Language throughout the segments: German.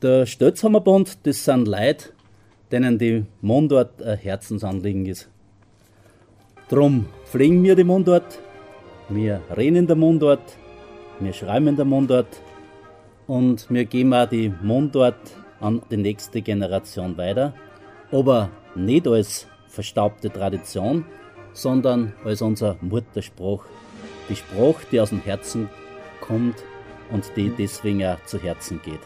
Der Stötzhammerbund, das sind Leute, denen die Mundart ein Herzensanliegen ist. Drum pflegen wir die Mundart, wir reden in der Mundart, wir schreiben in der Mundart und wir geben auch die Mundart an die nächste Generation weiter. Aber nicht als verstaubte Tradition, sondern als unser Mutterspruch. Die Sprache, die aus dem Herzen kommt und die deswegen auch zu Herzen geht.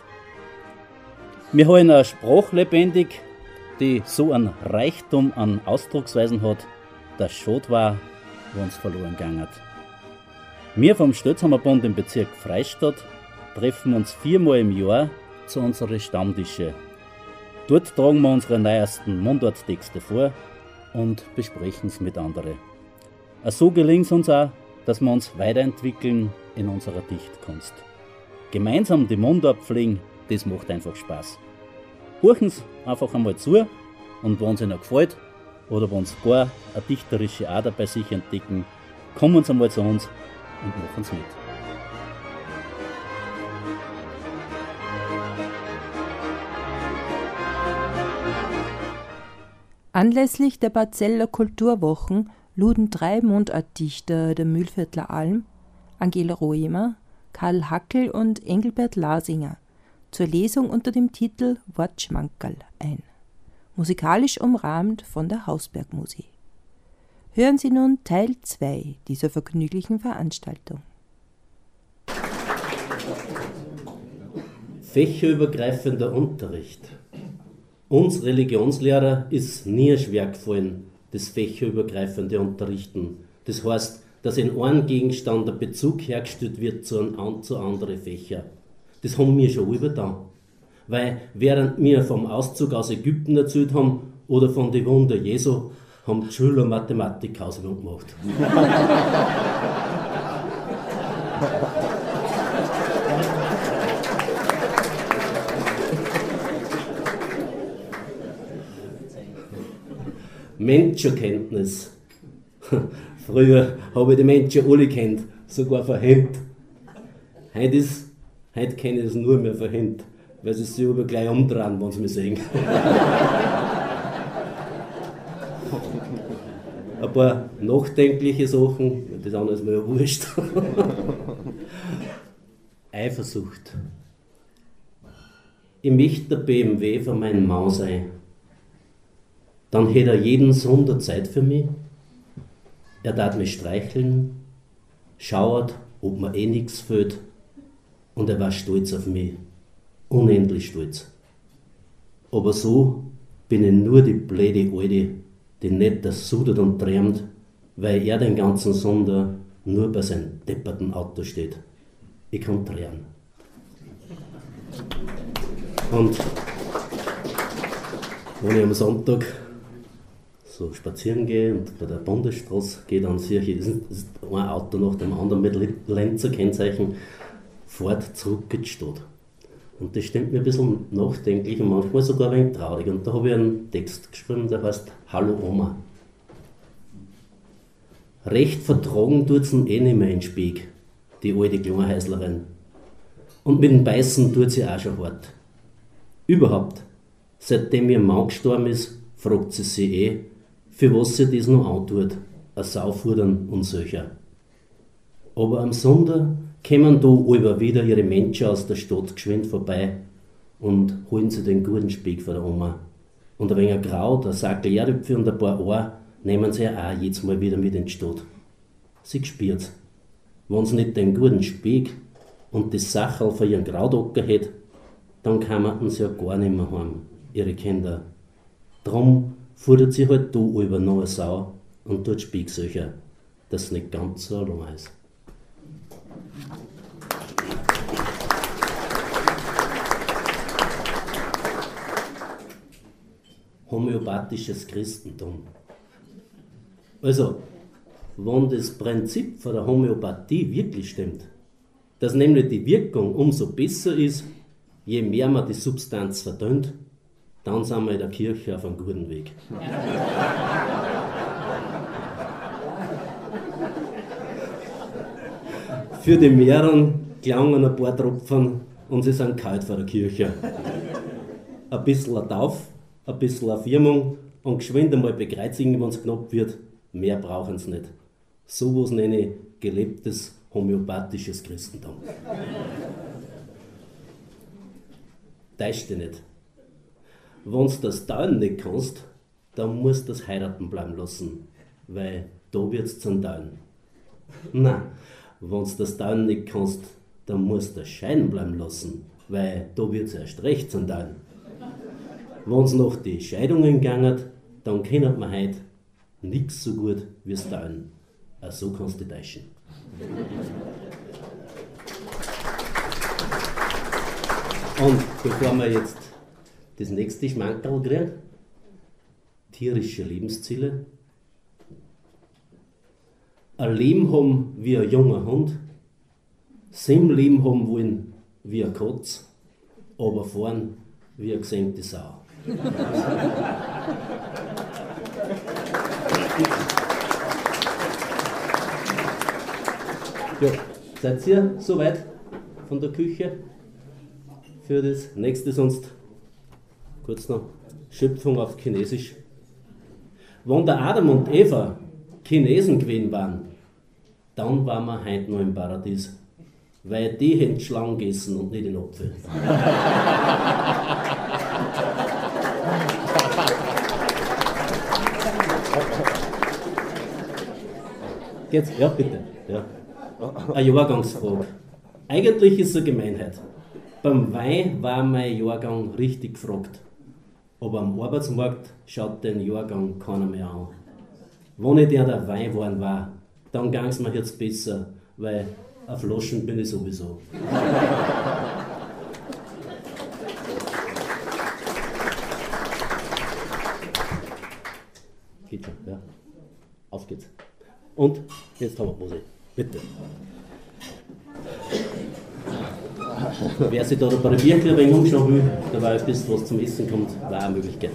Wir haben eine Sprache lebendig, die so einen Reichtum an Ausdrucksweisen hat, dass schade war, wo uns verloren gegangen hat. Wir vom Stötzhammerbund im Bezirk Freistadt treffen uns viermal im Jahr zu unseren Stammtische. Dort tragen wir unsere neuesten Mundarttexte vor und besprechen es mit anderen. So gelingt es uns auch, dass wir uns weiterentwickeln in unserer Dichtkunst. Gemeinsam die Mundart pflegen das macht einfach Spaß. Horchen Sie einfach einmal zu und wenn es Ihnen gefällt oder wenn Sie gar eine dichterische Ader bei sich entdecken, kommen Sie einmal zu uns und machen es mit. Anlässlich der Barzeller Kulturwochen luden drei Mundartdichter der Mühlviertler Alm, Angela Roemer, Karl Hackel und Engelbert Lasinger zur Lesung unter dem Titel Wortschmankerl ein, musikalisch umrahmt von der Hausbergmusik. Hören Sie nun Teil 2 dieser vergnüglichen Veranstaltung. Fächerübergreifender Unterricht. Uns Religionslehrer ist nie schwer gefallen, das fächerübergreifende Unterrichten. Das heißt, dass in einem Gegenstand der Bezug hergestellt wird zu, ein, zu anderen Fächern. Das haben wir schon übertan. Weil während wir vom Auszug aus Ägypten erzählt haben oder von den Wunder Jesu, haben die Schüler Mathematik Hausaufgaben gemacht. Menschenkenntnis. Früher habe ich die Menschen alle kennt, sogar verhängt. Heute ist Heute kenne ich es nur mehr verhängt, weil sie sich über gleich umdrehen, wenn sie mich sehen. Ein paar nachdenkliche Sachen, das andere ist mir ja wurscht. Eifersucht. Ich möchte der BMW von meinem Mann sein. Dann hätte er jeden Sonntag Zeit für mich. Er darf mich streicheln, schaut, ob mir eh nichts fehlt und er war stolz auf mich. Unendlich stolz. Aber so bin ich nur die blöde Alte, die nicht das sudert und träumt, weil er den ganzen Sonder nur bei seinem depperten Auto steht. Ich kann drehen. Und wenn ich am Sonntag so spazieren gehe und bei der Bundesstraße gehe, dann sehe ich, ein Auto nach dem anderen mit Lenzer Fort zurückgestaut. Und das stimmt mir ein bisschen nachdenklich und manchmal sogar ein wenig traurig. Und da habe ich einen Text geschrieben, der heißt Hallo Oma. Recht vertragen tut sie eh nicht mehr in Spieg, die alte Kleinhäuslerin. Und mit dem Beißen tut sie auch schon hart. Überhaupt, seitdem ihr Mann gestorben ist, fragt sie sich eh, für was sie das noch antut, ein Saufudern und solcher. Aber am Sonntag kommen da über wieder ihre Menschen aus der Stadt geschwind vorbei und holen sie den guten Speck von der Oma. Und ein wenig Kraut, ein Sack Lehrrüpfe und ein paar Ohr nehmen sie auch jetzt mal wieder mit in die Stadt. Sie spürt's. Wenn sie nicht den guten Speck und das Sachel von ihren Krautocker hätte, dann kamen sie ja gar nicht mehr heim, ihre Kinder. Drum fordert sie halt da über noch eine Sau und tut Specksöcher, dass es nicht ganz so allein ist. Homöopathisches Christentum. Also, wenn das Prinzip von der Homöopathie wirklich stimmt, dass nämlich die Wirkung umso besser ist, je mehr man die Substanz verdünnt, dann sind wir in der Kirche auf einem guten Weg. Für die Meeren klangen ein paar Tropfen und sie sind kalt vor der Kirche. ein bisschen ein Tauf, ein bisschen eine Firmung und geschwind einmal bekreuzigen, wenn es knapp wird. Mehr brauchen sie nicht. So was nenne ich gelebtes homöopathisches Christentum. Täusch dich nicht. Wenn du das Teilen nicht kannst, dann musst du das heiraten bleiben lassen, weil da wird es zum Teilen. Nein, wenn du das Teilen nicht kannst, dann musst du das Scheiden bleiben lassen, weil da wird es erst recht zum Teilen. Wenn es noch die Scheidungen gegangen, dann kennt man heute nichts so gut wie das Teilen. Auch so kannst du täuschen. Und bevor wir jetzt das nächste Schmankerl kriegen, tierische Lebensziele. Ein Leben haben wie ein junger Hund, Sim Leben haben wollen wie ein Katz, aber fahren wie eine gesenkte Sau. ja, seid ihr soweit von der Küche für das nächste sonst kurz noch Schöpfung auf Chinesisch. Wenn der Adam und Eva Chinesen gewesen waren, dann waren wir heute noch im Paradies. Weil die hätten Schlangen gegessen und nicht den Apfel. Geht's? Ja, bitte. Ja. Eine Jahrgangsfrage. Eigentlich ist es eine Gemeinheit. Beim Wein war mein Jahrgang richtig gefragt. Aber am Arbeitsmarkt schaut den Jahrgang keiner mehr an. Wenn ich der der Wein waren war, dann ging es mir jetzt besser, weil auf bin ich sowieso. Geht schon, ja. Auf geht's. Und jetzt haben wir Pause. Bitte. Wer sich da bei der Wirkler ein wenig umschauen will, da war ein bisschen was zum Essen kommt, war eine Möglichkeit.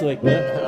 Nur wie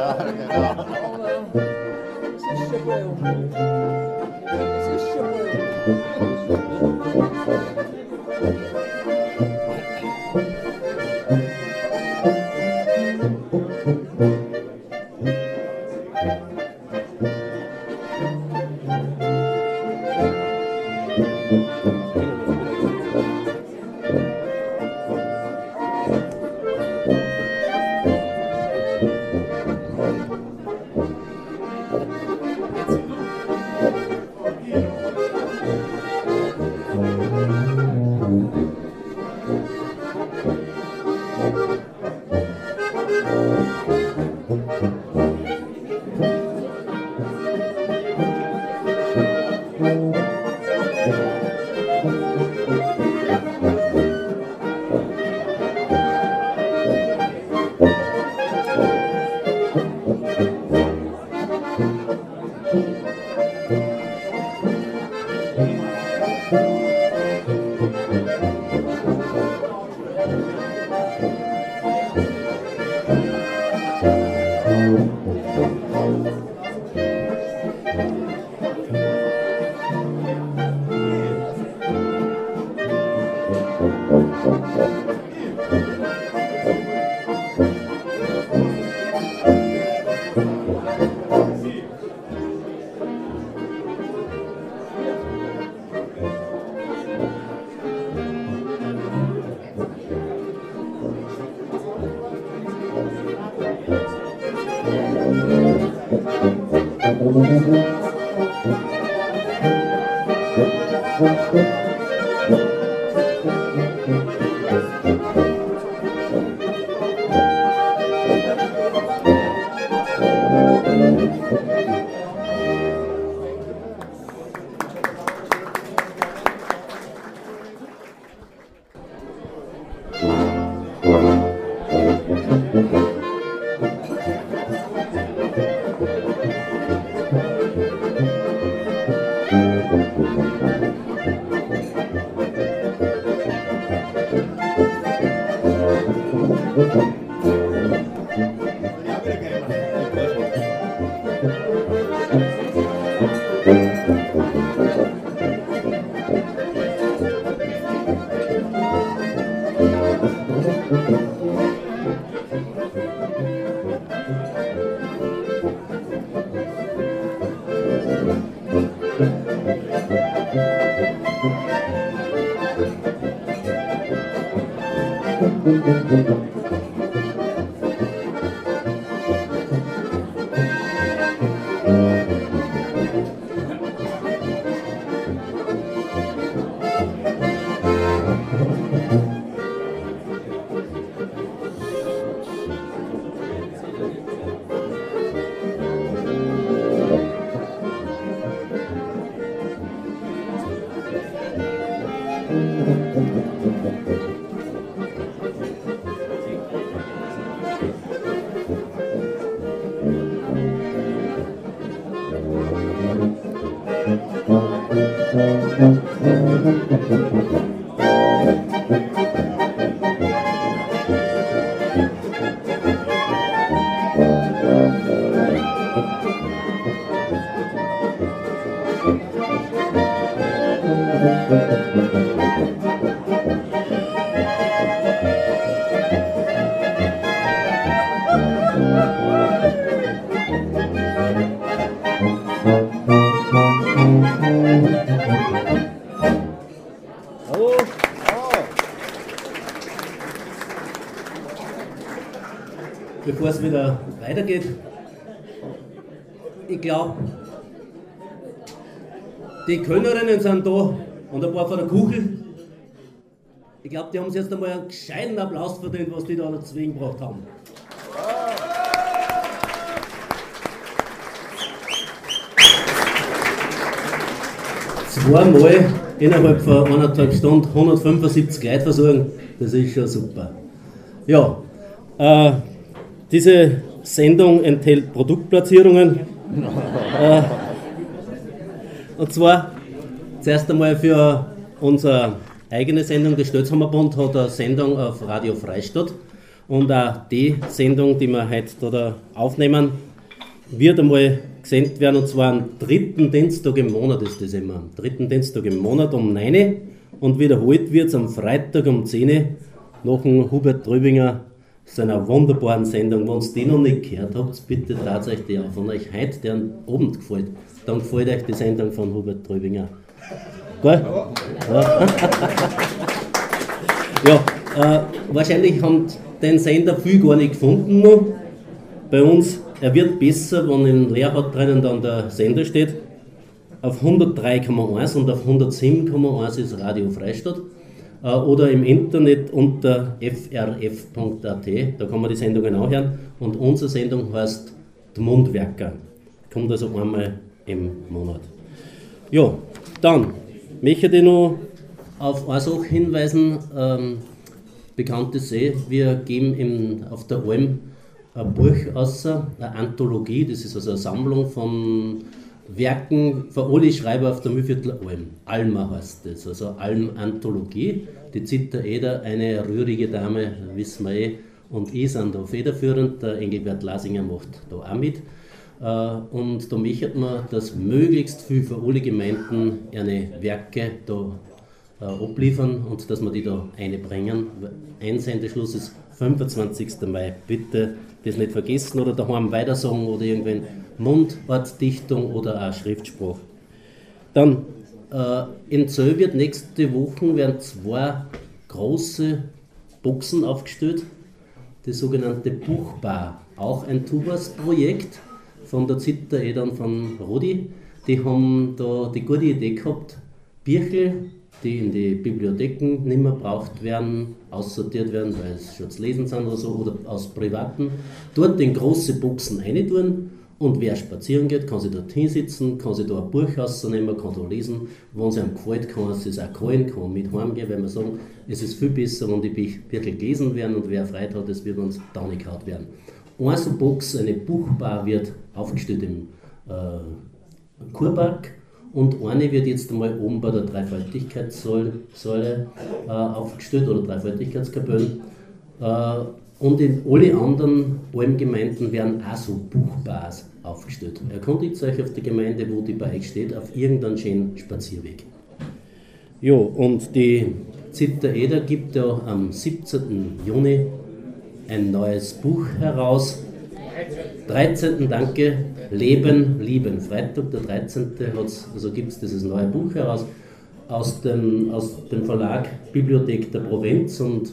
Die Kölnerinnen sind da und ein paar von der Kuchel. Ich glaube, die haben sich jetzt einmal einen gescheiten Applaus verdient, was die da dazu gebracht haben. Zweimal innerhalb von eineinhalb Stunden 175 Leute versorgen, das ist schon super. Ja, äh, diese Sendung enthält Produktplatzierungen. äh, und zwar zuerst einmal für unsere eigene Sendung, der Stötzhammerbund hat eine Sendung auf Radio Freistadt. Und auch die Sendung, die wir heute da aufnehmen, wird einmal gesendet werden, und zwar am dritten Dienstag im Monat ist das immer. Am dritten Dienstag im Monat um 9 Uhr und wiederholt wird es am Freitag um 10 Uhr nach dem Hubert Tröbinger seiner wunderbaren Sendung. Wenn ihr die noch nicht gehört habt, bitte tatsächlich auch von euch heute deren Abend gefällt. Dann gefällt euch die Sendung von Hubert Tröbinger. Gell? Ja, ja äh, wahrscheinlich haben den Sender viel gar nicht gefunden noch. Bei uns, er wird besser, wenn in Leerhaut drinnen dann der Sender steht. Auf 103,1 und auf 107,1 ist Radio Freistadt. Äh, oder im Internet unter frf.at, da kann man die Sendungen auch hören. Und unsere Sendung heißt Die Mundwerker. Kommt also einmal im Monat. Ja, dann möchte ich noch auf eine Sache hinweisen. Ähm, bekannt ist eh, wir geben im, auf der Alm ein Buch aus, eine Anthologie, das ist also eine Sammlung von Werken von alle Schreiber auf der Mühlviertler Alm. Alma heißt das, also Alm-Anthologie. Die Zitter Eder, eine rührige Dame, wissen wir eh, und ich sind da federführend. Der Engelbert Lasinger macht da auch mit. Äh, und da möchte man, dass möglichst viel für alle Gemeinden eine Werke da äh, abliefern und dass wir die da einbringen. Einsendeschluss ist 25. Mai. Bitte das nicht vergessen oder daheim weitersagen oder irgendwann Mundartdichtung oder auch Schriftspruch. Dann äh, in Zöll wird nächste Woche werden zwei große Boxen aufgestellt, die sogenannte Buchbar, auch ein Tubas-Projekt von der Zitter Edan von Rodi. Die haben da die gute Idee gehabt, Birchel, die in die Bibliotheken nicht mehr braucht werden, aussortiert werden, weil es schon zu lesen sind oder so, oder aus privaten, dort in große Boxen reintun und wer spazieren geht, kann sich dort hinsitzen, kann sich da ein Buch rausnehmen, kann da lesen. Wenn es einem gefällt, kann es auch kaufen, kann mit heimgehen, weil wir sagen, es ist viel besser, wenn die Bücher gelesen werden und wer Freude hat, es wird uns da nicht gehauen werden. Eine Box, eine Buchbar wird aufgestellt im äh, Kurpark und eine wird jetzt einmal oben bei der Dreifaltigkeitssäule äh, aufgestellt oder Dreifaltigkeitskapellen. Äh, und in alle anderen Almgemeinden werden auch so Buchbars aufgestellt. Erkundigt euch auf die Gemeinde, wo die bei euch steht, auf irgendeinen schönen Spazierweg. Ja, und die Zitter Eder gibt ja am 17. Juni ein neues Buch heraus. 13. Danke, Leben, Lieben. Freitag, der 13. also gibt es dieses neue Buch heraus aus dem, aus dem Verlag Bibliothek der Provinz und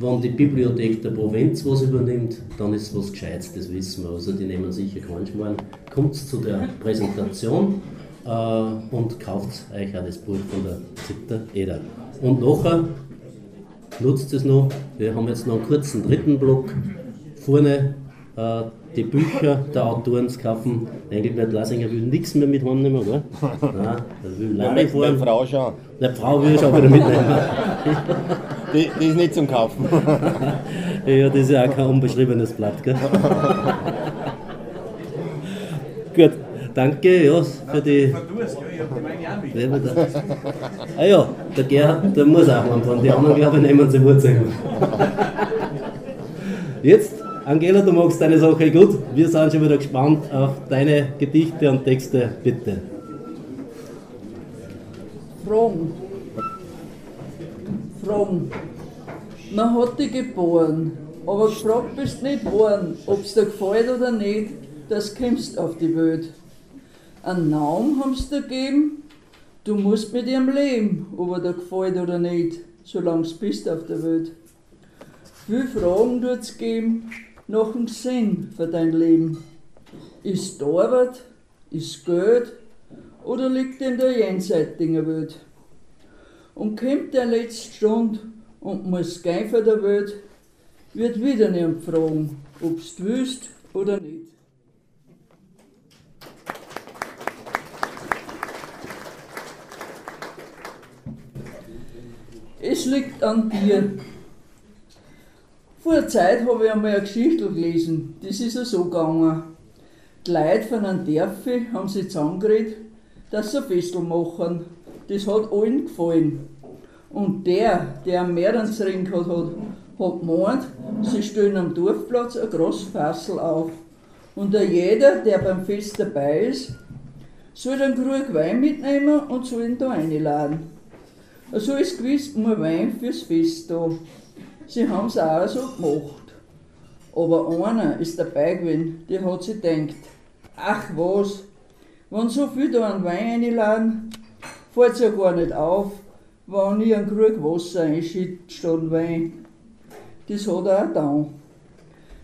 wenn die Bibliothek der Provinz was übernimmt, dann ist was Gescheites, das wissen wir. Also die nehmen sicher keinen Schmarrn. Kommt zu der Präsentation äh, und kauft euch auch das Buch von der Zitter Eder. Und nachher nutzt es noch. Wir haben jetzt noch einen kurzen dritten Block. Vorne äh, die Bücher der Autoren zu kaufen. Engelbert Lasinger will nichts mehr mit heimnehmen, oder? Nein, er will Lari fahren. Meine Frau schon. Die Frau will ich auch wieder mitnehmen. Die, die ist nicht zum Kaufen. ja, das ist ja auch kein unbeschriebenes Blatt, gell? Danke ja, für die. Wer war da? Ah ja, der Gerhard, der muss auch anfangen. Die anderen, glaube ich, nehmen sie Wurzeln. Jetzt, Angela, du magst deine Sache gut. Wir sind schon wieder gespannt auf deine Gedichte und Texte, bitte. Fragen. Fragen. Man hat dich geboren, aber gefragt bist nicht worden, ob's dir gefällt oder nicht, das kommst auf die Welt. Einen Namen haben's dir gegeben, du musst mit ihrem leben, ob er dir gefällt oder nicht, solange du bist auf der Welt. Viel Fragen tut's geben nach dem Sinn für dein Leben. Ist die Arbeit, ist Geld oder liegt in der jenseitigen Welt? Und kommt der letzte Stund und muss gehen von der Welt, wird wieder niemand fragen, ob's du willst oder nicht. Es liegt an dir. Vor einer Zeit habe ich einmal eine Geschichte gelesen, das ist ja so gegangen. Die Leute von einem Dörfli haben sich zusammengeredet, dass sie ein Festel machen. Das hat allen gefallen. Und der, der am Meerensring gehabt hat, hat gemeint, sie stellen am Dorfplatz ein großes Fassel auf. Und jeder, der beim Fest dabei ist, soll einen Krug Wein mitnehmen und soll ihn da einladen. So ist gewiss mal Wein fürs Fest da. Sie haben es auch so gemacht. Aber einer ist dabei gewesen, der hat sich gedacht, ach was, wenn so viel da an Wein einladen, fällt es ja gar nicht auf, wenn ich einen Krug Wasser einschütte statt Wein. Das hat er auch getan.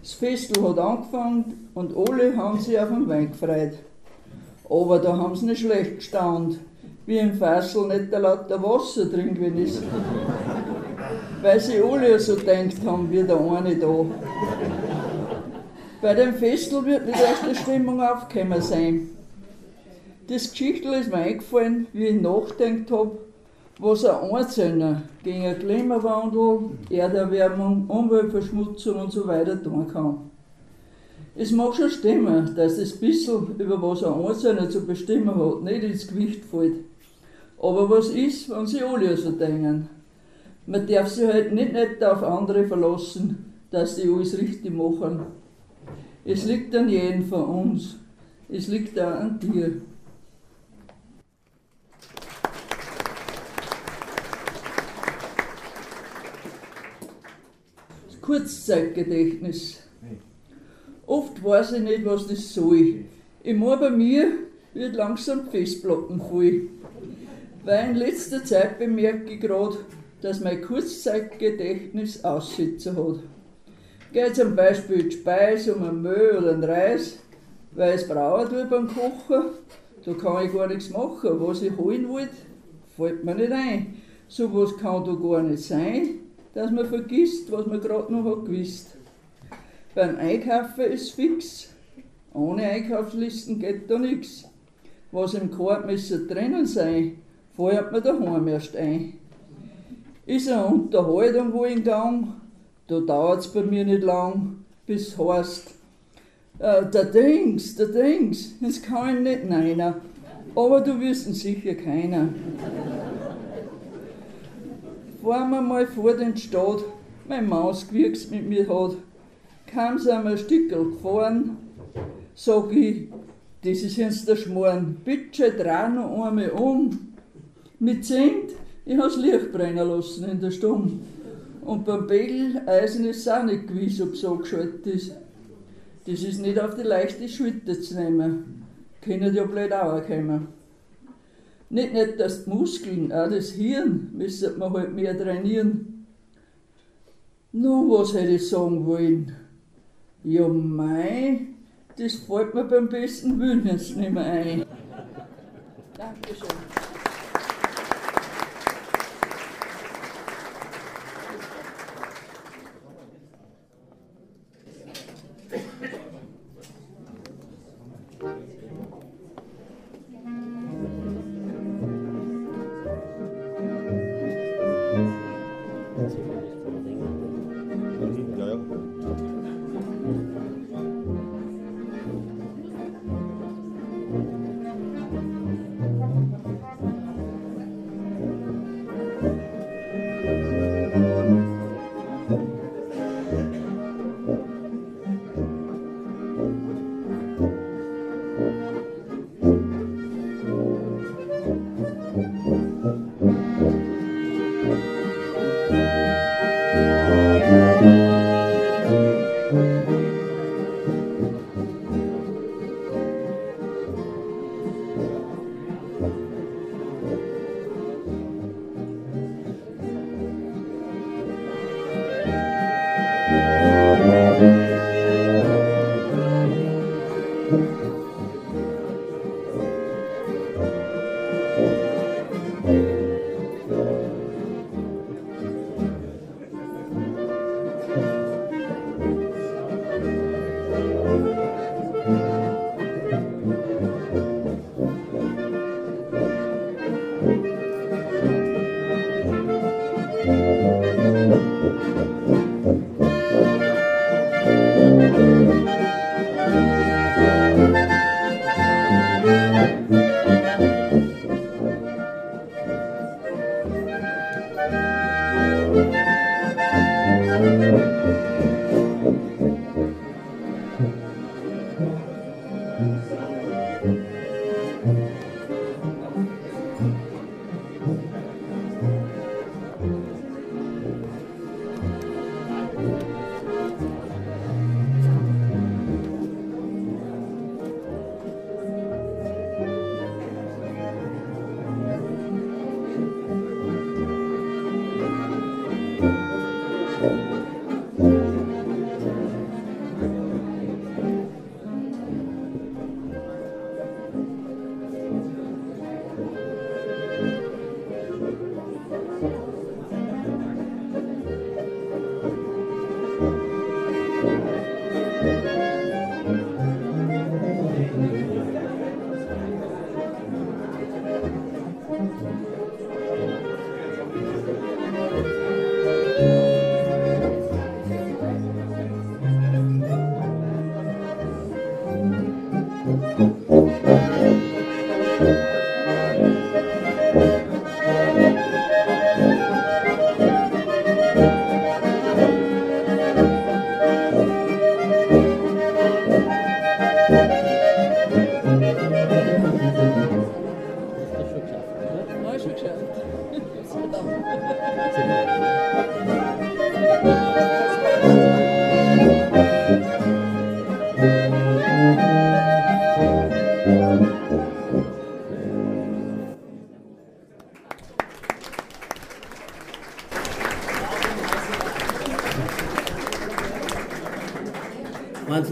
Das Festel hat angefangen und alle haben sich auf den Wein gefreut. Aber da haben sie nicht schlecht gestaunt, wie im Fassel nicht der lauter Wasser drin gewesen ist. Weil sie alle so gedacht haben, wie der eine da. Bei dem Festel wird nicht erst die Stimmung aufgekommen sein. Das Geschichtel ist mir eingefallen, wie ich nachgedacht habe, was ein Einzelner gegen Klimawandel, Erderwärmung, Umweltverschmutzung und so weiter tun kann. Es mag schon stimmen, dass das bisschen, über was ein Einzelner zu bestimmen hat, nicht ins Gewicht fällt. Aber was ist, wenn sie alle so denken? Man darf sich halt nicht, nicht auf andere verlassen, dass die alles richtig machen. Es liegt an jedem von uns. Es liegt auch an dir. Kurzzeitgedächtnis. Oft weiß ich nicht, was das soll. Ich meine, bei mir wird langsam Festplatten voll. Weil in letzter Zeit bemerke ich gerade, dass mein Kurzzeitgedächtnis Aussetzer hat. Geht zum Beispiel die Speise um ein Müll oder einen Reis, weil es braucht tue beim Kochen, da kann ich gar nichts machen. Was ich holen wollte, fällt mir nicht ein. So was kann da gar nicht sein, dass man vergisst, was man gerade noch hat gewusst. Beim Einkaufen ist fix. Ohne Einkaufslisten geht da nichts. Was im Korb müsste drinnen sein, fällt mir daheim erst ein. Ist eine Unterhaltung wo in Gang, da dauert es bei mir nicht lang, bis heißt, äh, der Dings, der Dings, das kann nicht neiner, aber du wirst ihn sicher keiner. Fahren wir mal vor den Stadt, mein Maus gewirkt mit mir hat, kam sie einmal ein Stückel gefahren, sag ich, das ist jetzt der Schmarrn, bitte dreh noch einmal um. Mit Zent, ich hab's Licht brennen lassen in der Stunde. Und beim Begeleisen ist es auch nicht gewiss, ob es angeschaltet ist. Das ist nicht auf die leichte Schulter zu nehmen. Können ja blöd auch kommen. Nicht, nicht, dass die Muskeln, auch das Hirn, müsste man halt mehr trainieren. Nun, was hätte ich sagen wollen? Ja, mei, das fällt mir beim besten Willen jetzt nicht mehr ein. Dankeschön.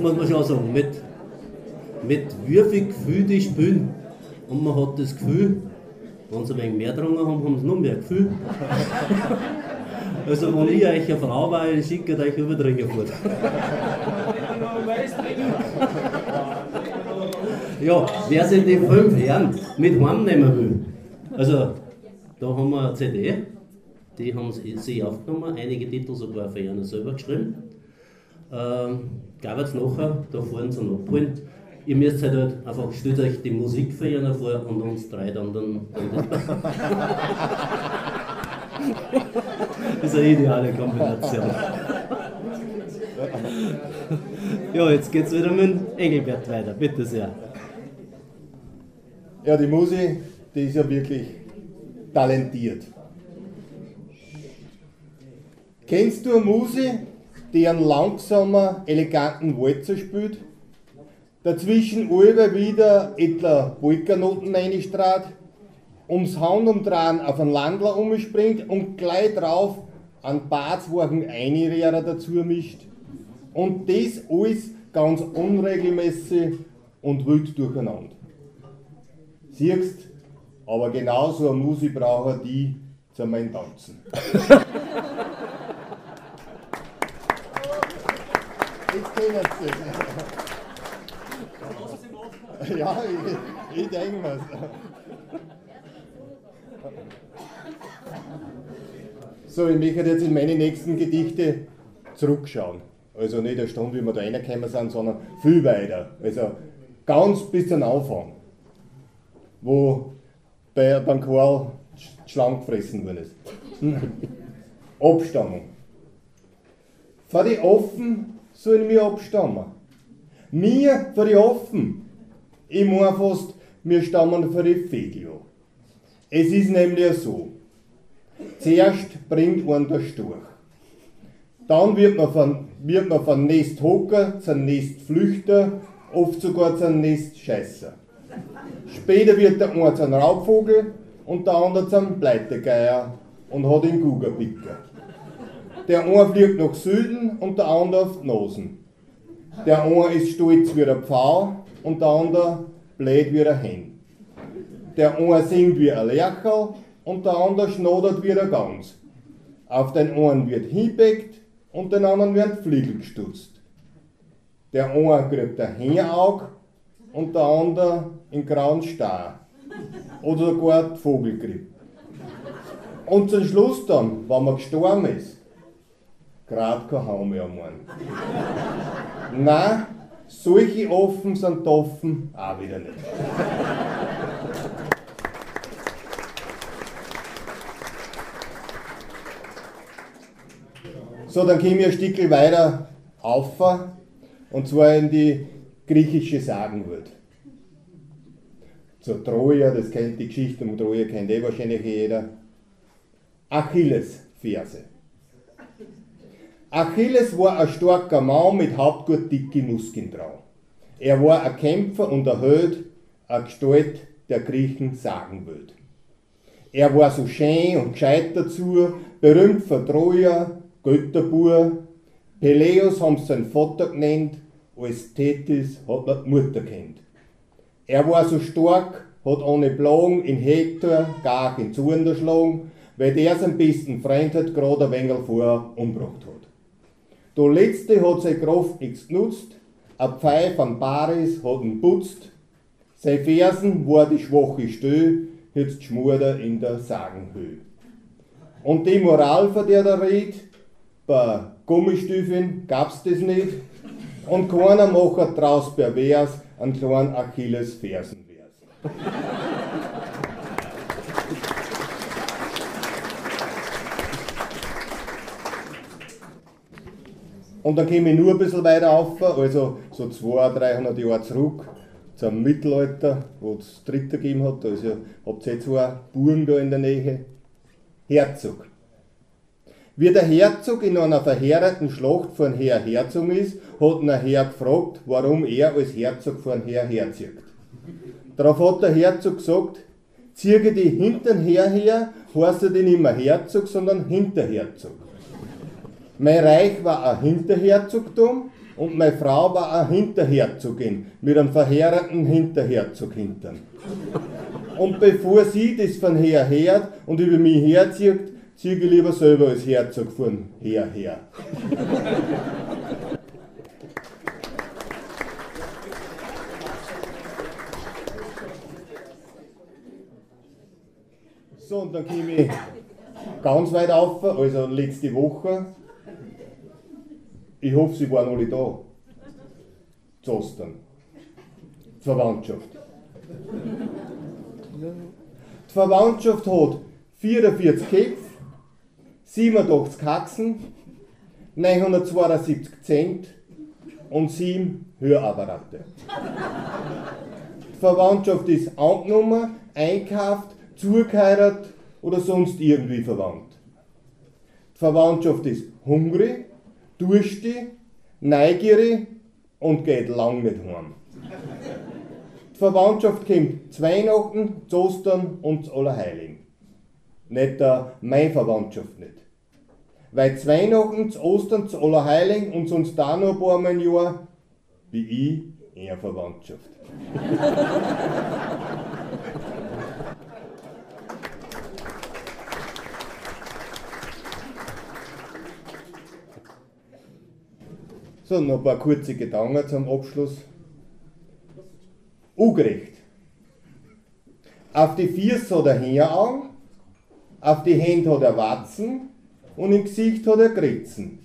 Muss man schon sagen, mit, mit wie viel Gefühl die spielen. Und man hat das Gefühl, wenn sie ein wenig mehr getrunken haben, haben sie noch mehr Gefühl. Also wenn ich euch eine Frau war, ich schicke euch überdringen fort. ja, wer sich die fünf Herren mit heimnehmen will, also da haben wir eine CD, die haben sie aufgenommen, einige Titel sogar für ihnen selber geschrieben. Ähm, gab es nachher, da fahren sie noch abholen. Ihr müsst halt, halt einfach, stellt euch die Musik für ihnen vor und uns drei dann. dann, dann das ist eine ideale Kombination. ja, jetzt geht es wieder mit Engelbert weiter, bitte sehr. Ja, die Musik, die ist ja wirklich talentiert. Kennst du eine Musik, die einen langsamer, eleganten Walzer spielt, dazwischen alle wieder etwa Polkanoten reinstrahlt, ums Hand umdrehen auf einen Landler umspringt und gleich drauf einen Badswagen Einrehrer dazu mischt und das alles ganz unregelmäßig und wild durcheinander. Siehst, aber genauso eine Musik brauchen die zu meinem Tanzen. Jetzt kennen sie. Ja, ich, ich denke mir's. So, ich möchte jetzt in meine nächsten Gedichte zurückschauen. Also nicht eine Stunde, wie wir da reingekommen sind, sondern viel weiter. Also ganz bis zum Anfang, wo bei, beim Karl schlank gefressen worden ist. Abstammung. Vor die Offen sollen wir abstammen. Wir vor die Offen. Ich meine fast, wir stammen von den Vögel Es ist nämlich so. Zuerst bringt einen der Storch. Dann wird man von, wird man von Nest hocken zum Nest flüchten, oft sogar zum Nest scheißen. Später wird der eine zum Raubvogel und der andere zum Pleitegeier und hat den Gugerpicker. Der eine fliegt nach Süden und der andere auf die Nasen. Der eine ist stolz wie der Pfau und der andere blöd wie der Hen. Der eine singt wie ein Lercherl und der andere schnodert wie der Gans. Auf den einen wird hinbeckt und den anderen werden Fliegel gestutzt. Der eine kriegt ein Hähnaug und der andere einen grauen Star. Oder sogar die Vogelgrippe. Und zum Schluss dann, wenn man gestorben ist, gerade kein Haum mehr Morgen. Nein, solche offen sind offen auch wieder nicht. So, dann gehen wir ein Stück weiter auf, und zwar in die griechische Sagenwelt. Zur Troja, das kennt die Geschichte um Troja, kennt eh wahrscheinlich jeder. Achilles-Verse. Achilles war ein starker Mann mit Hauptgut dicke Muskeln drauf. Er war ein Kämpfer und ein Held, eine Gestalt der Griechen Sagenwelt. Er war so schön und gescheit dazu, berühmt für Troja, Götterbur. Peleus haben sie seinen Vater genannt, als Tethys hat man die Mutter kennt. Er war so stark, hat ohne Plagen in Hektor gar in Zorn erschlagen, weil der seinen besten Freund hat gerade ein wenig vorher umgebracht hat. Der letzte hat seine Kraft nichts genutzt, ein Pfeif an Paris hat ihn putzt, sein Fersen war die schwache Stö, jetzt schmurde in der Sagenhöhe. Und die Moral, von der er redet, bei Gummistiefeln gab es das nicht. Und keiner macht draus pervers einen kleinen Achilles-Fersenvers. Und dann komme ich nur ein bisschen weiter auf, also so 200, 300 Jahre zurück zum Mittelalter, wo es Dritte gegeben hat. Also habt ihr zwei Burgen da in der Nähe. Herzog. Wie der Herzog in einer verheerenden Schlacht von Herr Herzog ist, hat ein Herr gefragt, warum er als Herzog von Herr herzieht. Darauf hat der Herzog gesagt, ziehe die hinten her her, heißt er nicht mehr Herzog, sondern Hinterherzog. Mein Reich war ein Hinterherzogtum und meine Frau war eine Hinterherzogin mit einem verheerenden Hinterherzog hintern. Und bevor sie das von her her und über mich herzieht, ziehe ich lieber selber als Herzog von her her. So, und dann komme ich ganz weit auf, also letzte Woche. Ich hoffe, Sie waren alle da. Zu Ostern. Die Verwandtschaft. Die Verwandtschaft hat 44 Köpfe, 87 Haxen, 972 Cent und 7 Hörapparate. Die Verwandtschaft ist angenommen, einkauft, zugeheiratet oder sonst irgendwie verwandt. Die Verwandtschaft ist hungrig, durstig, neugierig und geht lang nicht heim. Die Verwandtschaft kommt zu Weihnachten, zu Ostern und zu Allerheiligen. Nicht der meine Verwandtschaft nicht. Weil zu Weihnachten, zu Ostern, zu Allerheiligen und sonst da noch ein paar Mal im Jahr, wie ich, eher Verwandtschaft. So, noch ein paar kurze Gedanken zum Abschluss. Ungerecht. Auf die Füße hat er Hängeaugen, auf die Hände hat er Watzen und im Gesicht hat er Kritzen.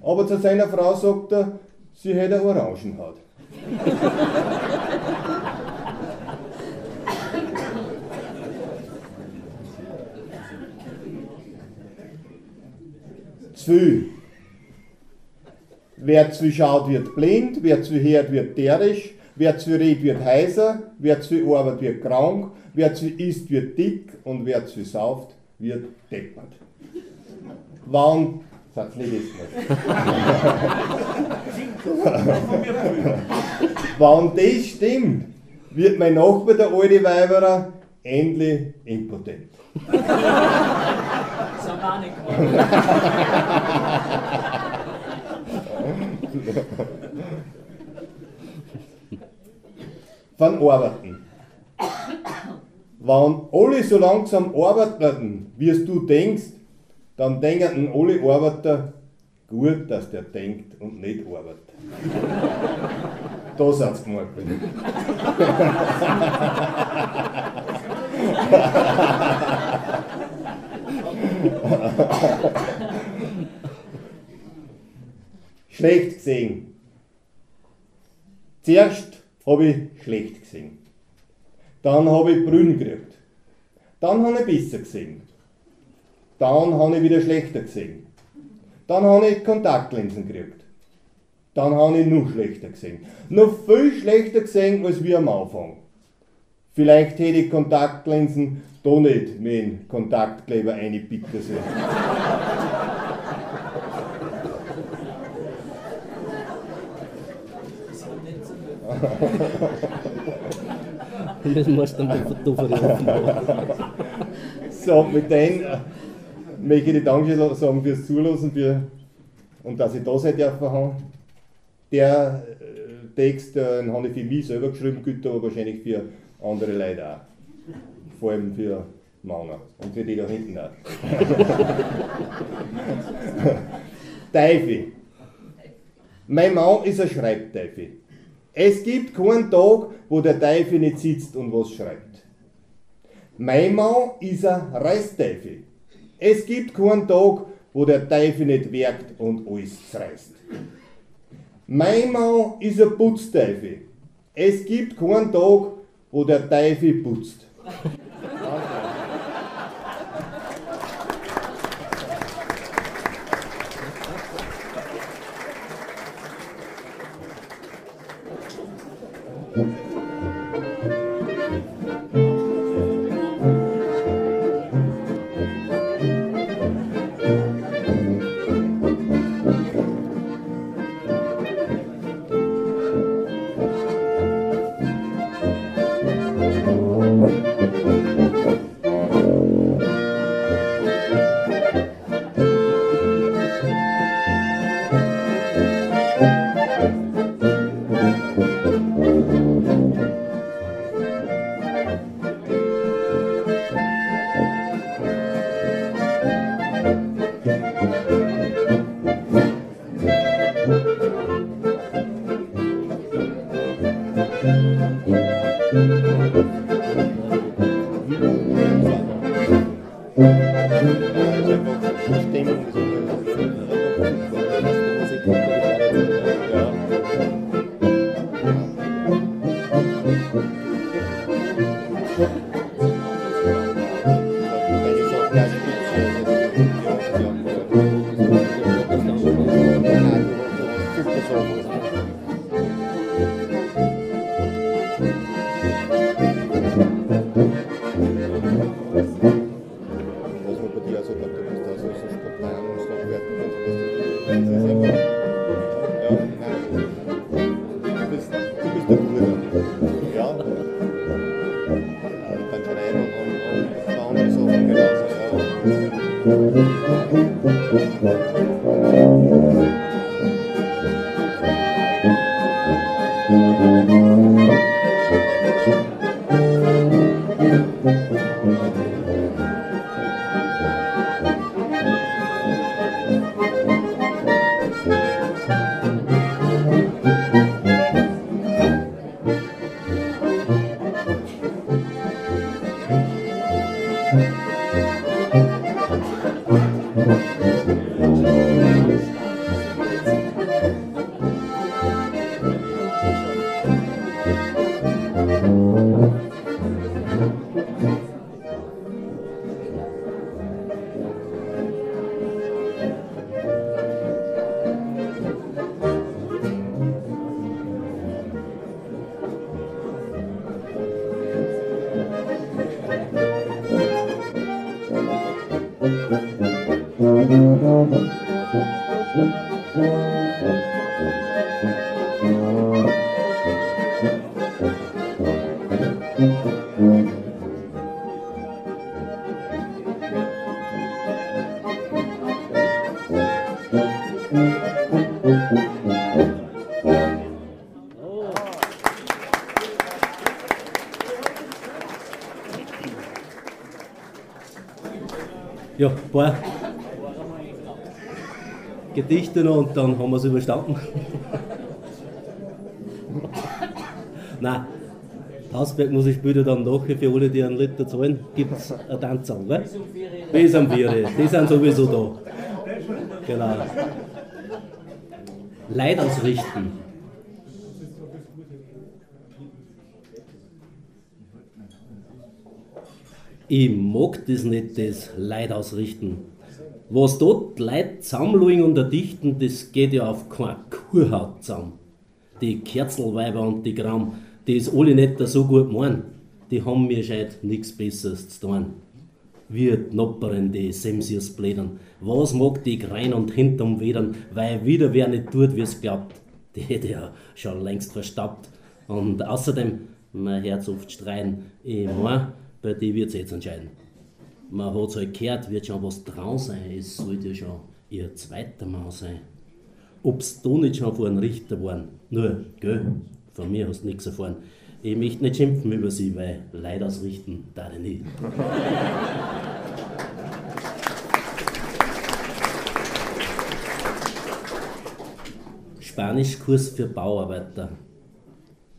Aber zu seiner Frau sagt er, sie hätte Orangenhaut. zu viel. Wer zu schaut, wird blind, wer zu hört, wird derisch, wer zu redet, wird heiser, wer zu arbeitet, wird krank, wer zu isst, wird dick und wer zu sauft, wird deppert. Wann, Satz nicht ist. Wann das stimmt, wird mein Nachbar, der alte Weiberer, endlich impotent. Samanik. Von Arbeiten. Wenn alle so langsam arbeiten, wie es du denkst, dann denken alle Arbeiter, gut, dass der denkt und nicht arbeitet. da sind sie gemeint. schlecht gesehen. Zuerst habe ich schlecht gesehen. Dann habe ich Brünn gekriegt. Dann habe ich besser gesehen. Dann habe ich wieder schlechter gesehen. Dann habe ich Kontaktlinsen gekriegt. Dann habe ich noch schlechter gesehen. Noch viel schlechter gesehen als wir am Anfang. Vielleicht hätte ich Kontaktlinsen da nicht mit Kontaktkleber einbieten sollen. Das musst du mal verrufen. So, mit denen äh, möchte ich Dankeschön sagen fürs Zuhören für, und dass ich da sein darf. Der äh, Text den habe ich für mich selber geschrieben, gilt aber wahrscheinlich für andere Leute auch. Vor allem für Männer und für die da hinten auch. Teufel. Mein Mann ist ein Schreibteufel. Es gibt keinen Tag, wo der Teufel nicht sitzt und was schreibt. Mein Mann ist ein Reißteufel. Es gibt keinen Tag, wo der Teufel nicht werkt und alles zerreißt. Mein Mann ist ein Putzteufel. Es gibt keinen Tag, wo der Teufel putzt. Paar Gedichte noch und dann haben wir es überstanden. Nein, Hausberg muss ich später dann nachher für alle, die einen Liter zahlen, gibt es eine Tanzsang, gell? Bis um vier. Die sind sowieso da. Genau. Leid ausrichten. Ich mag das nicht, das Leid ausrichten. Was dort Leid zusammenlegen und erdichten, das geht ja auf keine Kuhhaut zusammen. Die Kerzelweiber und die Gramm, die ist alle nicht so gut meinen, die haben mir scheit nichts Besseres zu tun. Wir Knopperin, die Semsius blädern, was mag die grein und hinterm Wedern, weil wieder wer nicht tut, wie's glaubt, die hätte ja schon längst verstaubt. Und außerdem, mein Herz oft streiten, ich mein, bei dir wird es jetzt entscheiden. Man hat es halt gehört, wird schon was dran sein, es sollte ja schon ihr zweiter Mann sein. Ob's da nicht schon vor einem Richter waren, nur, gell, von mir hast du nichts erfahren. Ich möchte nicht schimpfen über sie, weil Leid ausrichten da ich nicht. Spanischkurs für Bauarbeiter.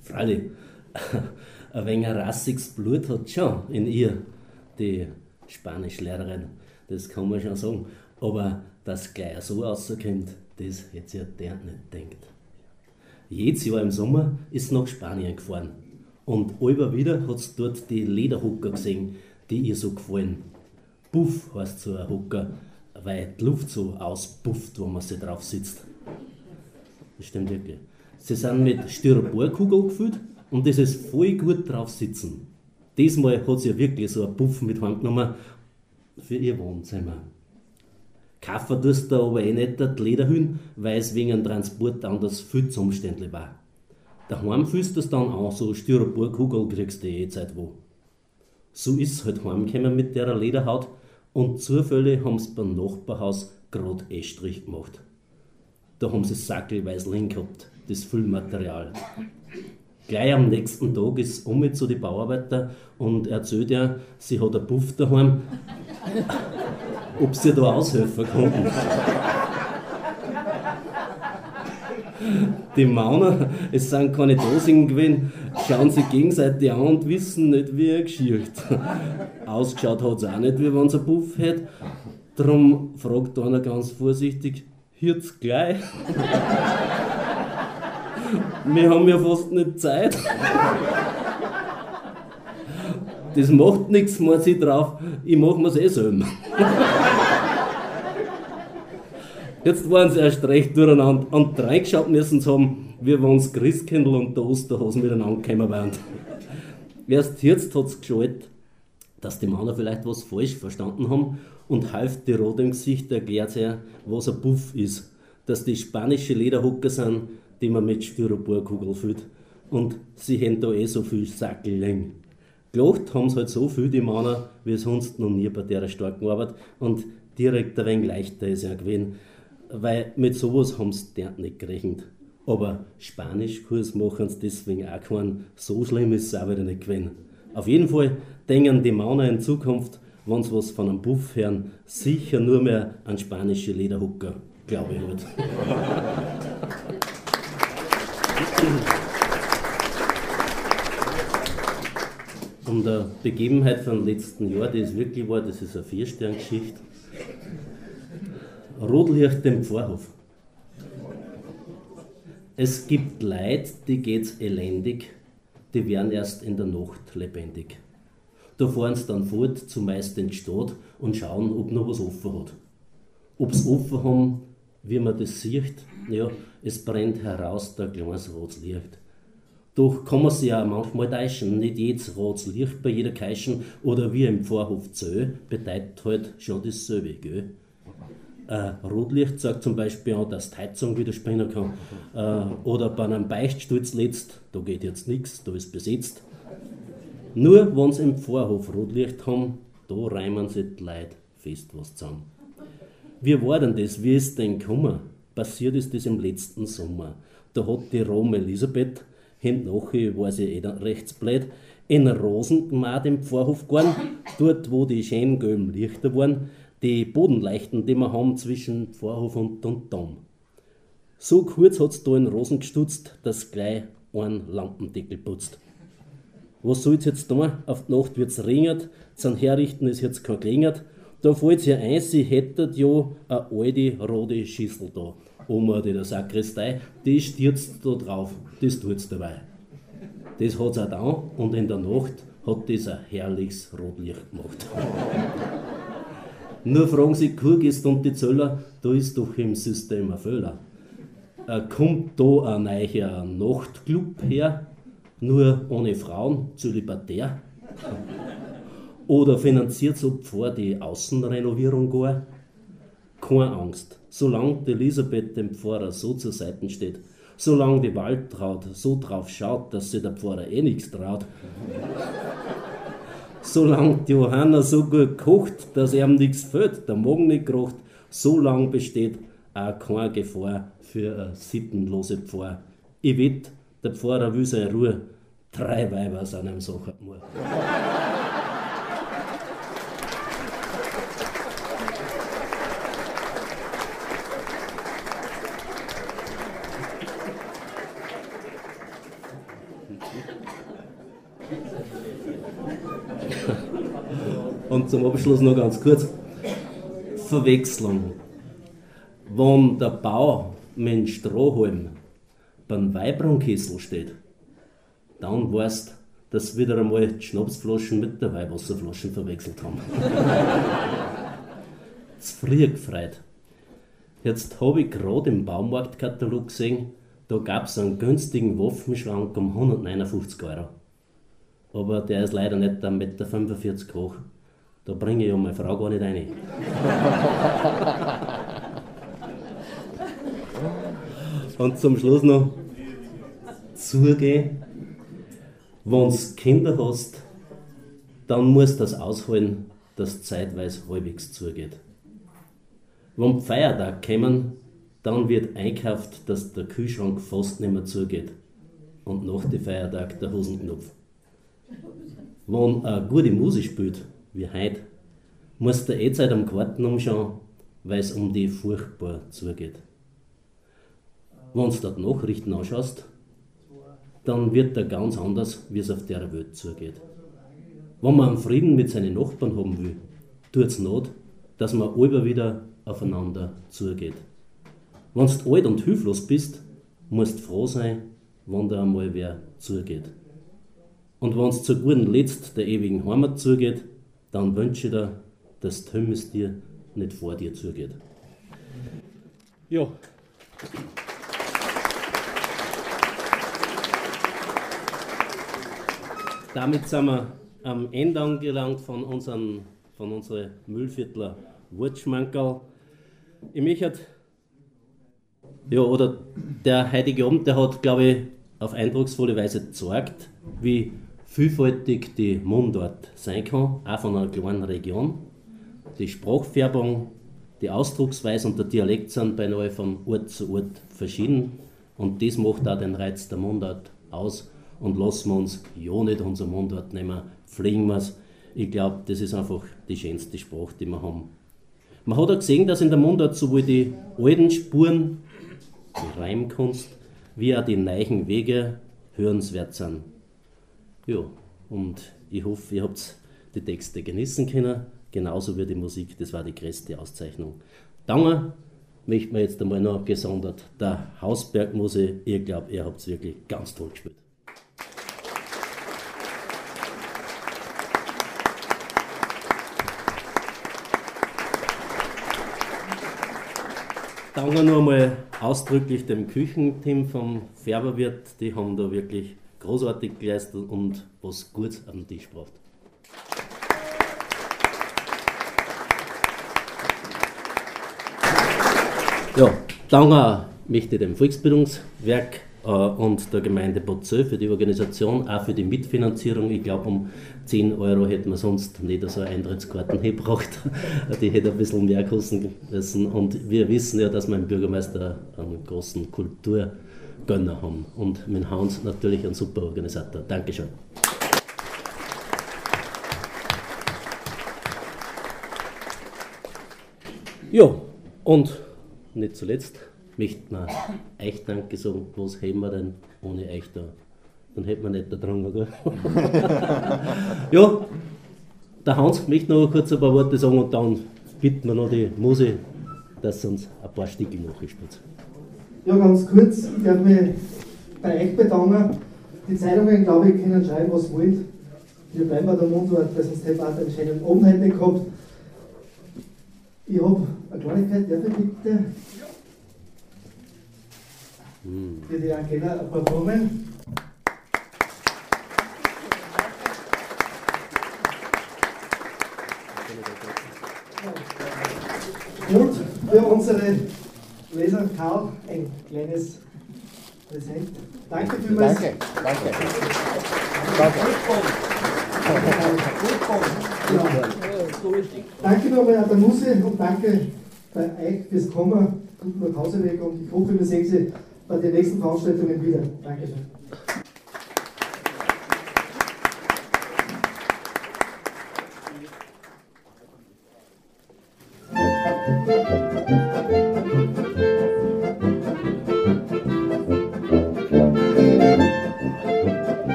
Freilich, ein wenig rassiges Blut hat schon in ihr, die Spanischlehrerin. Das kann man schon sagen. Aber dass gleich so rauskommt, das hätte sich der nicht gedacht. Jedes Jahr im Sommer ist sie nach Spanien gefahren. Und immer wieder hat sie dort die Lederhocker gesehen, die ihr so gefallen. Puff heißt so ein Hocker, weil die Luft so auspufft, wo man sie drauf sitzt. Das stimmt wirklich. Sie sind mit Styroporkugel gefüllt und das ist voll gut drauf sitzen. Diesmal hat sie ja wirklich so einen Puff mit heimgenommen für ihr Wohnzimmer. Kaufen tust du aber eh nicht die Lederhühn, weil es wegen dem Transport anders viel zu umständlich war. Daheim fühlst du es dann an, so Styroporkugel kriegst du eh Zeit wo. So ist es halt heimgekommen mit der Lederhaut und zufällig haben sie beim Nachbarhaus gerade Estrich gemacht. Da haben sie sackelweise Link gehabt, das Füllmaterial. Gleich am nächsten Tag ist Omi zu den Bauarbeiter und erzählt ja, sie hat einen Puff daheim, ob sie da aushelfen konnten. Die Mauner, es sind keine Dosingen gewesen, schauen sich gegenseitig an und wissen nicht, wie er geschirrt. Ausgeschaut hat es auch nicht, wie wenn es einen Puff hätte. Darum fragt einer ganz vorsichtig, hört's gleich? Wir haben ja fast nicht Zeit. Das macht nichts, meint sie drauf. Ich mach mir's eh selber. Jetzt waren sie erst recht durcheinander und reingeschaut müssen haben, wie wenn das Christkindl und der Osterhasen miteinander gekommen wären. Erst jetzt hat es geschaltet, dass die Männer vielleicht was falsch verstanden haben und halb die Rot im Gesicht erklärt sie, was ein Puff ist. Dass die spanische Lederhocker sind, die man mit Styroporkugel füllt. Und sie haben da eh so viel Sackelläng. Gelacht haben sie halt so viel, die Männer, wie sonst noch nie bei der starken Arbeit. Und direkt ein wenig leichter ist ja gewesen, weil mit sowas haben sie dort nicht gerechnet. Aber Spanischkurs machen sie deswegen auch keinen. So schlimm ist es auch wieder nicht gewesen. Auf jeden Fall denken die Männer in Zukunft, wenn sie was von einem Buff hören, sicher nur mehr an spanische Lederhocker, glaube ich halt. Um der Begebenheit vom letzten Jahr, die es wirklich war, das ist eine Viersterngeschichte. Rotlicht im Pfarrhof. Es gibt Leid, die geht's elendig, die werden erst in der Nacht lebendig. Da fahren sie dann fort, zumeist in die Stadt und schauen, ob noch was offen hat. Ob's offen haben, wie man das sieht, ja, es brennt heraus der kleines rotes Licht. Doch kann man sich ja manchmal täuschen, nicht jedes rotes Licht bei jeder Keischen oder wie im Vorhof Zö bedeutet halt schon dasselbe, gell? Ein Rotlicht sagt zum Beispiel an, dass die Heizung wieder spinnen kann. Äh, oder bei einem Beichtstuhl letzt, da geht jetzt nichts, da ist besetzt. Nur wenn sie im Vorhof Rotlicht haben, da reimen sie die Leute fest was zusammen. Wie war denn das? Wie ist denn gekommen? Passiert ist das im letzten Sommer. Da hat die Rom Elisabeth, hinten nachher war sie eh rechts blöd, in Rosen gemacht im Vorhof gegangen, dort wo die schönen gelben Lichter waren, die Bodenleichten, die wir haben zwischen Vorhof und, Dom. So kurz hat's da in Rosen gestutzt, dass gleich ein Lampendeckel putzt. Was soll's jetzt tun? Auf die Nacht wird's regnet, zum Herrichten ist jetzt kein Klingert. Da fällt's ihr ein, sie hättet ja eine alte rote Schüssel da. Oma, die der Sakristei, die stürzt da drauf. Das tut's dabei. Das hat's auch da und in der Nacht hat das ein herrliches Rotlicht gemacht. Nur fragen Sie Kurgist und die Zöller, da ist doch im System ein Fehler. Äh, kommt da ein neuer Nachtclub her? nur ohne Frauen, zölibatär? Oder finanziert so Pfarr die Außenrenovierung gar? Keine Angst, solange die Elisabeth dem Pfarrer so zur Seite steht, solange die Waldtraut so drauf schaut, dass sie der Pfarrer eh nichts traut, solange die Johanna so gut kocht, dass ihm nichts fehlt, der Magen nicht krocht, solange besteht auch keine Gefahr für eine sittenlose Pfarr. Ich wett, der Pfarrer will seine Ruhe. Drei Weiber sind ihm Sache nur. Zum Abschluss noch ganz kurz. Verwechslung. Wenn der Bau mit dem Strohhalm beim Weibrunkessel steht, dann weißt dass wieder einmal die Schnapsflaschen mit der Weihwasserflaschen verwechselt haben. zu früh gefreut. Jetzt habe ich gerade im Baumarktkatalog gesehen, da gab es einen günstigen Waffenschrank um 159 Euro. Aber der ist leider nicht 1,45 Meter hoch. Da bringe ich ja meine Frau gar nicht rein. Und zum Schluss noch zugehen. Wenn du Kinder hast, dann musst du das aushalten, dass zeitweise halbwegs zugeht. Wenn die Feiertage kommen, dann wird einkauft, dass der Kühlschrank fast nicht mehr zugeht. Und nach dem Feiertag der Hosenknopf. Wenn eine gute Musik spielt, wie heute, musst du eh Zeit am Garten umschauen, weil es um die furchtbar zugeht. Wenn du dort Nachrichten anschaust, dann wird er ganz anders, wie es auf der Welt zugeht. Wenn man einen Frieden mit seinen Nachbarn haben will, tut es not, dass man immer wieder aufeinander zugeht. Wenn du alt und hilflos bist, musst du froh sein, wenn da einmal wer zugeht. Und wenn es zur guten Letzt der ewigen Heimat zugeht, dann wünsche ich dir, dass Tömmes dir nicht vor dir zugeht. Ja. Damit sind wir am Ende angelangt von, unseren, von unserer Müllviertler Wurtschmankerl. Ich möchte, ja, oder der heutige Abend, der hat, glaube ich, auf eindrucksvolle Weise gezeigt, wie vielfältig die Mundart sein kann, auch von einer kleinen Region. Die Sprachfärbung, die Ausdrucksweise und der Dialekt sind beinahe von Ort zu Ort verschieden und das macht auch den Reiz der Mundart aus und lassen wir uns ja nicht unser Mundart nehmen, fliegen wir es. Ich glaube, das ist einfach die schönste Sprache, die wir haben. Man hat auch gesehen, dass in der Mundart sowohl die alten Spuren, die Reimkunst, wie auch die neuen Wege hörenswert sind. Ja, und ich hoffe, ihr habt die Texte genießen können, genauso wie die Musik, das war die größte Auszeichnung. Danke möchte man jetzt einmal noch gesondert der Hausbergmuse. Ich glaube, ihr habt es wirklich ganz toll gespielt. danke noch einmal ausdrücklich dem Küchenteam vom Färberwirt. Die haben da wirklich großartig geleistet und was Gutes am Tisch gebracht. Ja, danke möchte dem Volksbildungswerk äh, und der Gemeinde Bozö für die Organisation, auch für die Mitfinanzierung. Ich glaube, um 10 Euro hätten wir sonst nicht so Eintrittskarten gebracht. Die hätte ein bisschen mehr kosten müssen. Und wir wissen ja, dass im Bürgermeister einen großen Kulturgönner haben. Und mit Hans natürlich ein super Organisator. Dankeschön. Ja, und nicht zuletzt möchte man euch Danke sagen. Was hätten wir denn ohne euch da? Dann hätten wir nicht da dran, gell? ja, der Hans möchte noch kurz ein paar Worte sagen und dann bitten wir noch die Muse, dass sie uns ein paar Stickel nachspielt. Ja, ganz kurz, ich darf mich bei euch bedanken. Die Zeitungen, glaube ich, können schreiben, was wollen. Wir bleiben bei der Mundart, weil sonst hätten wir einen schönen Abend heute gehabt. Ich habe eine Kleinigkeit, darf ich bitte? Für die Angela ein paar Blumen. Und für unsere Leser Karl ein kleines Präsent. Danke vielmals. Danke, danke. Danke. Ja. Danke nochmal an der Muse und danke bei euch fürs Kommen. Guten nach Hause weg und ich hoffe, wir sehen Sie bei den nächsten Veranstaltungen wieder. Dankeschön.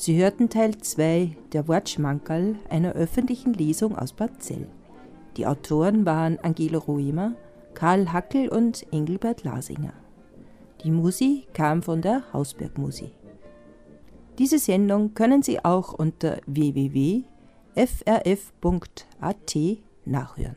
Sie hörten Teil 2 der Wortschmankerl einer öffentlichen Lesung aus Bad Zell. Die Autoren waren Angelo Ruemer, Karl Hackel und Engelbert Lasinger. Die Musik kam von der Hausberg Musi. Diese Sendung können Sie auch unter www.frf.at nachhören.